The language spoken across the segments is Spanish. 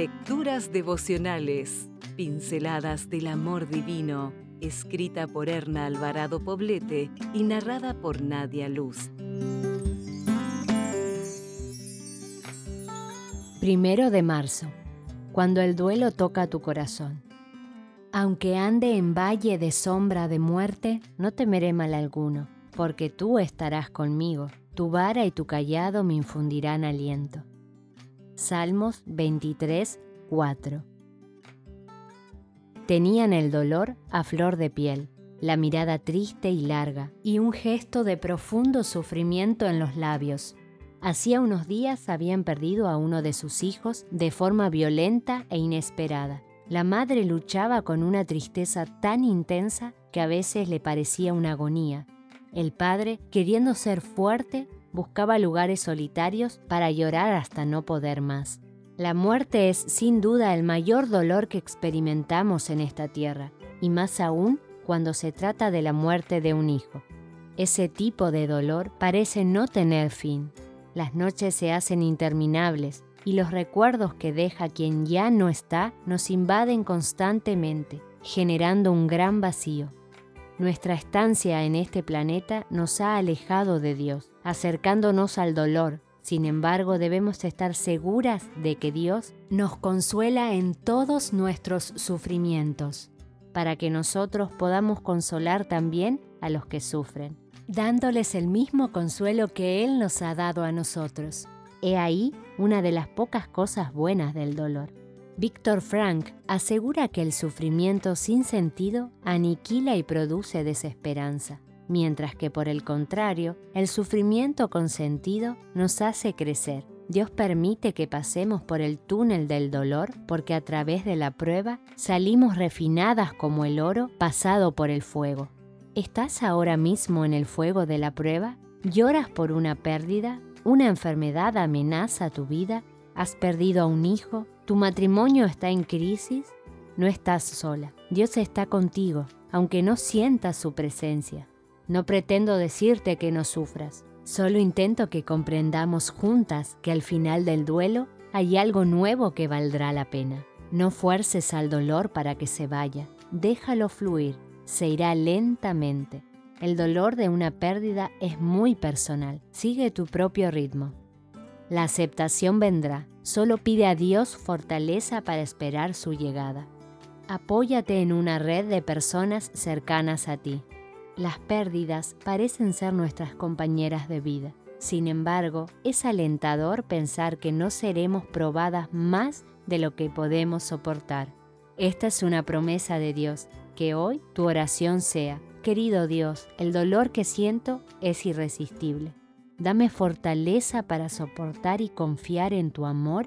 Lecturas devocionales, pinceladas del amor divino, escrita por Erna Alvarado Poblete y narrada por Nadia Luz. Primero de marzo, cuando el duelo toca tu corazón. Aunque ande en valle de sombra de muerte, no temeré mal alguno, porque tú estarás conmigo, tu vara y tu callado me infundirán aliento. Salmos 23, 4. Tenían el dolor a flor de piel, la mirada triste y larga, y un gesto de profundo sufrimiento en los labios. Hacía unos días habían perdido a uno de sus hijos de forma violenta e inesperada. La madre luchaba con una tristeza tan intensa que a veces le parecía una agonía. El padre, queriendo ser fuerte, buscaba lugares solitarios para llorar hasta no poder más. La muerte es sin duda el mayor dolor que experimentamos en esta tierra, y más aún cuando se trata de la muerte de un hijo. Ese tipo de dolor parece no tener fin. Las noches se hacen interminables y los recuerdos que deja quien ya no está nos invaden constantemente, generando un gran vacío. Nuestra estancia en este planeta nos ha alejado de Dios, acercándonos al dolor. Sin embargo, debemos estar seguras de que Dios nos consuela en todos nuestros sufrimientos, para que nosotros podamos consolar también a los que sufren, dándoles el mismo consuelo que Él nos ha dado a nosotros. He ahí una de las pocas cosas buenas del dolor. Víctor Frank asegura que el sufrimiento sin sentido aniquila y produce desesperanza, mientras que por el contrario, el sufrimiento con sentido nos hace crecer. Dios permite que pasemos por el túnel del dolor porque a través de la prueba salimos refinadas como el oro pasado por el fuego. ¿Estás ahora mismo en el fuego de la prueba? ¿Lloras por una pérdida? ¿Una enfermedad amenaza tu vida? ¿Has perdido a un hijo? ¿Tu matrimonio está en crisis? No estás sola. Dios está contigo, aunque no sientas su presencia. No pretendo decirte que no sufras. Solo intento que comprendamos juntas que al final del duelo hay algo nuevo que valdrá la pena. No fuerces al dolor para que se vaya. Déjalo fluir. Se irá lentamente. El dolor de una pérdida es muy personal. Sigue tu propio ritmo. La aceptación vendrá. Solo pide a Dios fortaleza para esperar su llegada. Apóyate en una red de personas cercanas a ti. Las pérdidas parecen ser nuestras compañeras de vida. Sin embargo, es alentador pensar que no seremos probadas más de lo que podemos soportar. Esta es una promesa de Dios, que hoy tu oración sea, Querido Dios, el dolor que siento es irresistible. Dame fortaleza para soportar y confiar en tu amor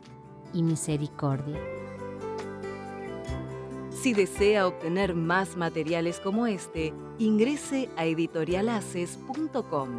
y misericordia. Si desea obtener más materiales como este, ingrese a editorialaces.com.